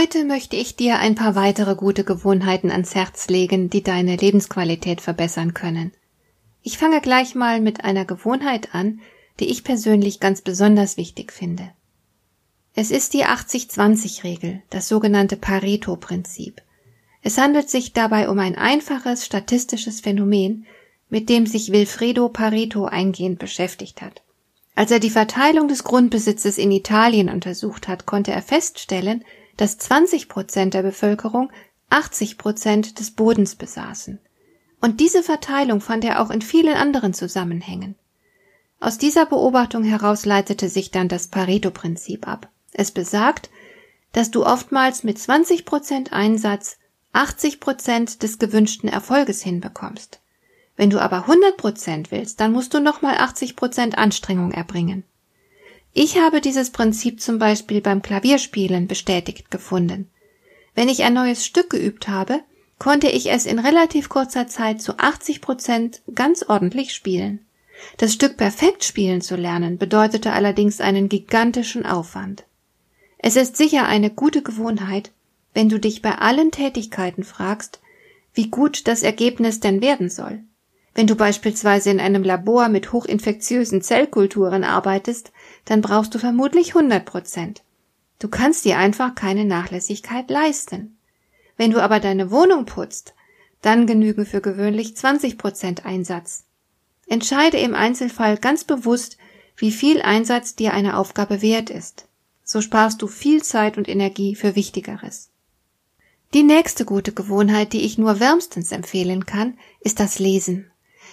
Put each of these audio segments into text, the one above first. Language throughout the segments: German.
Heute möchte ich dir ein paar weitere gute Gewohnheiten ans Herz legen, die deine Lebensqualität verbessern können. Ich fange gleich mal mit einer Gewohnheit an, die ich persönlich ganz besonders wichtig finde. Es ist die 80-20-Regel, das sogenannte Pareto-Prinzip. Es handelt sich dabei um ein einfaches statistisches Phänomen, mit dem sich Wilfredo Pareto eingehend beschäftigt hat. Als er die Verteilung des Grundbesitzes in Italien untersucht hat, konnte er feststellen, dass 20 Prozent der Bevölkerung 80 Prozent des Bodens besaßen. Und diese Verteilung fand er auch in vielen anderen Zusammenhängen. Aus dieser Beobachtung heraus leitete sich dann das Pareto-Prinzip ab. Es besagt, dass du oftmals mit 20 Prozent Einsatz 80 Prozent des gewünschten Erfolges hinbekommst. Wenn du aber 100 Prozent willst, dann musst du nochmal 80 Prozent Anstrengung erbringen. Ich habe dieses Prinzip zum Beispiel beim Klavierspielen bestätigt gefunden. Wenn ich ein neues Stück geübt habe, konnte ich es in relativ kurzer Zeit zu 80 Prozent ganz ordentlich spielen. Das Stück perfekt spielen zu lernen bedeutete allerdings einen gigantischen Aufwand. Es ist sicher eine gute Gewohnheit, wenn du dich bei allen Tätigkeiten fragst, wie gut das Ergebnis denn werden soll. Wenn du beispielsweise in einem Labor mit hochinfektiösen Zellkulturen arbeitest, dann brauchst du vermutlich 100 Prozent. Du kannst dir einfach keine Nachlässigkeit leisten. Wenn du aber deine Wohnung putzt, dann genügen für gewöhnlich 20 Prozent Einsatz. Entscheide im Einzelfall ganz bewusst, wie viel Einsatz dir eine Aufgabe wert ist. So sparst du viel Zeit und Energie für Wichtigeres. Die nächste gute Gewohnheit, die ich nur wärmstens empfehlen kann, ist das Lesen.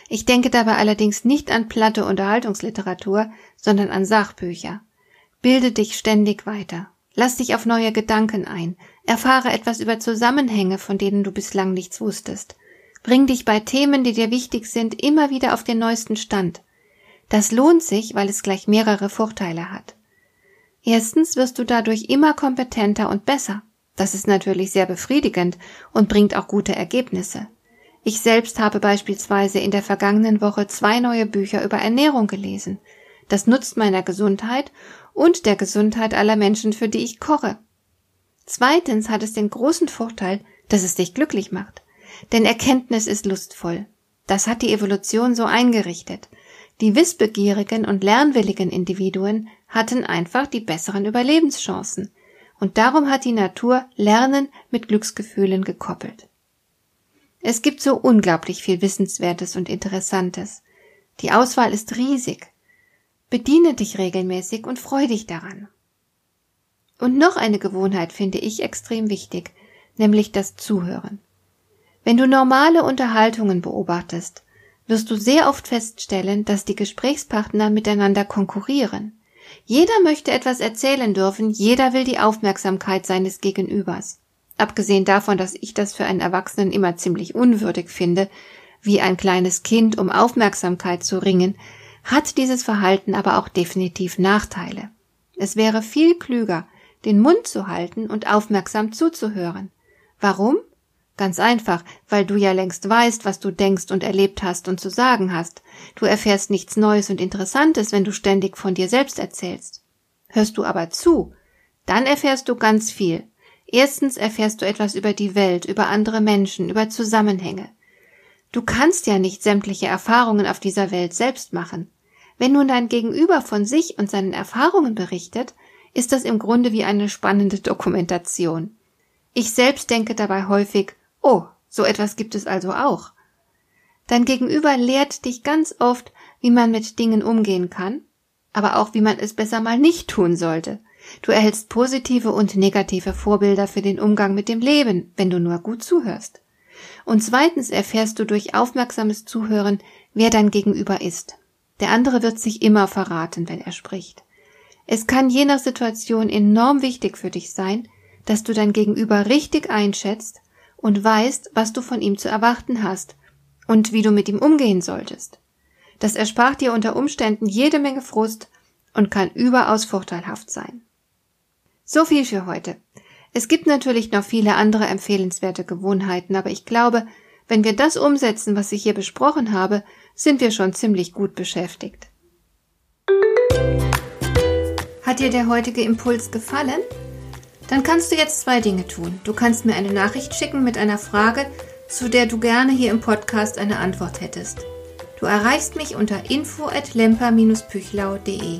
Ich denke dabei allerdings nicht an platte Unterhaltungsliteratur, sondern an Sachbücher. Bilde dich ständig weiter. Lass dich auf neue Gedanken ein. Erfahre etwas über Zusammenhänge, von denen du bislang nichts wusstest. Bring dich bei Themen, die dir wichtig sind, immer wieder auf den neuesten Stand. Das lohnt sich, weil es gleich mehrere Vorteile hat. Erstens wirst du dadurch immer kompetenter und besser. Das ist natürlich sehr befriedigend und bringt auch gute Ergebnisse. Ich selbst habe beispielsweise in der vergangenen Woche zwei neue Bücher über Ernährung gelesen. Das nutzt meiner Gesundheit und der Gesundheit aller Menschen, für die ich koche. Zweitens hat es den großen Vorteil, dass es dich glücklich macht. Denn Erkenntnis ist lustvoll. Das hat die Evolution so eingerichtet. Die wissbegierigen und lernwilligen Individuen hatten einfach die besseren Überlebenschancen. Und darum hat die Natur Lernen mit Glücksgefühlen gekoppelt. Es gibt so unglaublich viel Wissenswertes und Interessantes. Die Auswahl ist riesig. Bediene dich regelmäßig und freu dich daran. Und noch eine Gewohnheit finde ich extrem wichtig, nämlich das Zuhören. Wenn du normale Unterhaltungen beobachtest, wirst du sehr oft feststellen, dass die Gesprächspartner miteinander konkurrieren. Jeder möchte etwas erzählen dürfen, jeder will die Aufmerksamkeit seines Gegenübers. Abgesehen davon, dass ich das für einen Erwachsenen immer ziemlich unwürdig finde, wie ein kleines Kind um Aufmerksamkeit zu ringen, hat dieses Verhalten aber auch definitiv Nachteile. Es wäre viel klüger, den Mund zu halten und aufmerksam zuzuhören. Warum? Ganz einfach, weil du ja längst weißt, was du denkst und erlebt hast und zu sagen hast. Du erfährst nichts Neues und Interessantes, wenn du ständig von dir selbst erzählst. Hörst du aber zu, dann erfährst du ganz viel, Erstens erfährst du etwas über die Welt, über andere Menschen, über Zusammenhänge. Du kannst ja nicht sämtliche Erfahrungen auf dieser Welt selbst machen. Wenn nun dein Gegenüber von sich und seinen Erfahrungen berichtet, ist das im Grunde wie eine spannende Dokumentation. Ich selbst denke dabei häufig, oh, so etwas gibt es also auch. Dein Gegenüber lehrt dich ganz oft, wie man mit Dingen umgehen kann, aber auch wie man es besser mal nicht tun sollte. Du erhältst positive und negative Vorbilder für den Umgang mit dem Leben, wenn du nur gut zuhörst. Und zweitens erfährst du durch aufmerksames Zuhören, wer dein Gegenüber ist. Der andere wird sich immer verraten, wenn er spricht. Es kann je nach Situation enorm wichtig für dich sein, dass du dein Gegenüber richtig einschätzt und weißt, was du von ihm zu erwarten hast und wie du mit ihm umgehen solltest. Das erspart dir unter Umständen jede Menge Frust und kann überaus vorteilhaft sein. So viel für heute. Es gibt natürlich noch viele andere empfehlenswerte Gewohnheiten, aber ich glaube, wenn wir das umsetzen, was ich hier besprochen habe, sind wir schon ziemlich gut beschäftigt. Hat dir der heutige Impuls gefallen? Dann kannst du jetzt zwei Dinge tun. Du kannst mir eine Nachricht schicken mit einer Frage, zu der du gerne hier im Podcast eine Antwort hättest. Du erreichst mich unter info@lemper-püchlau.de.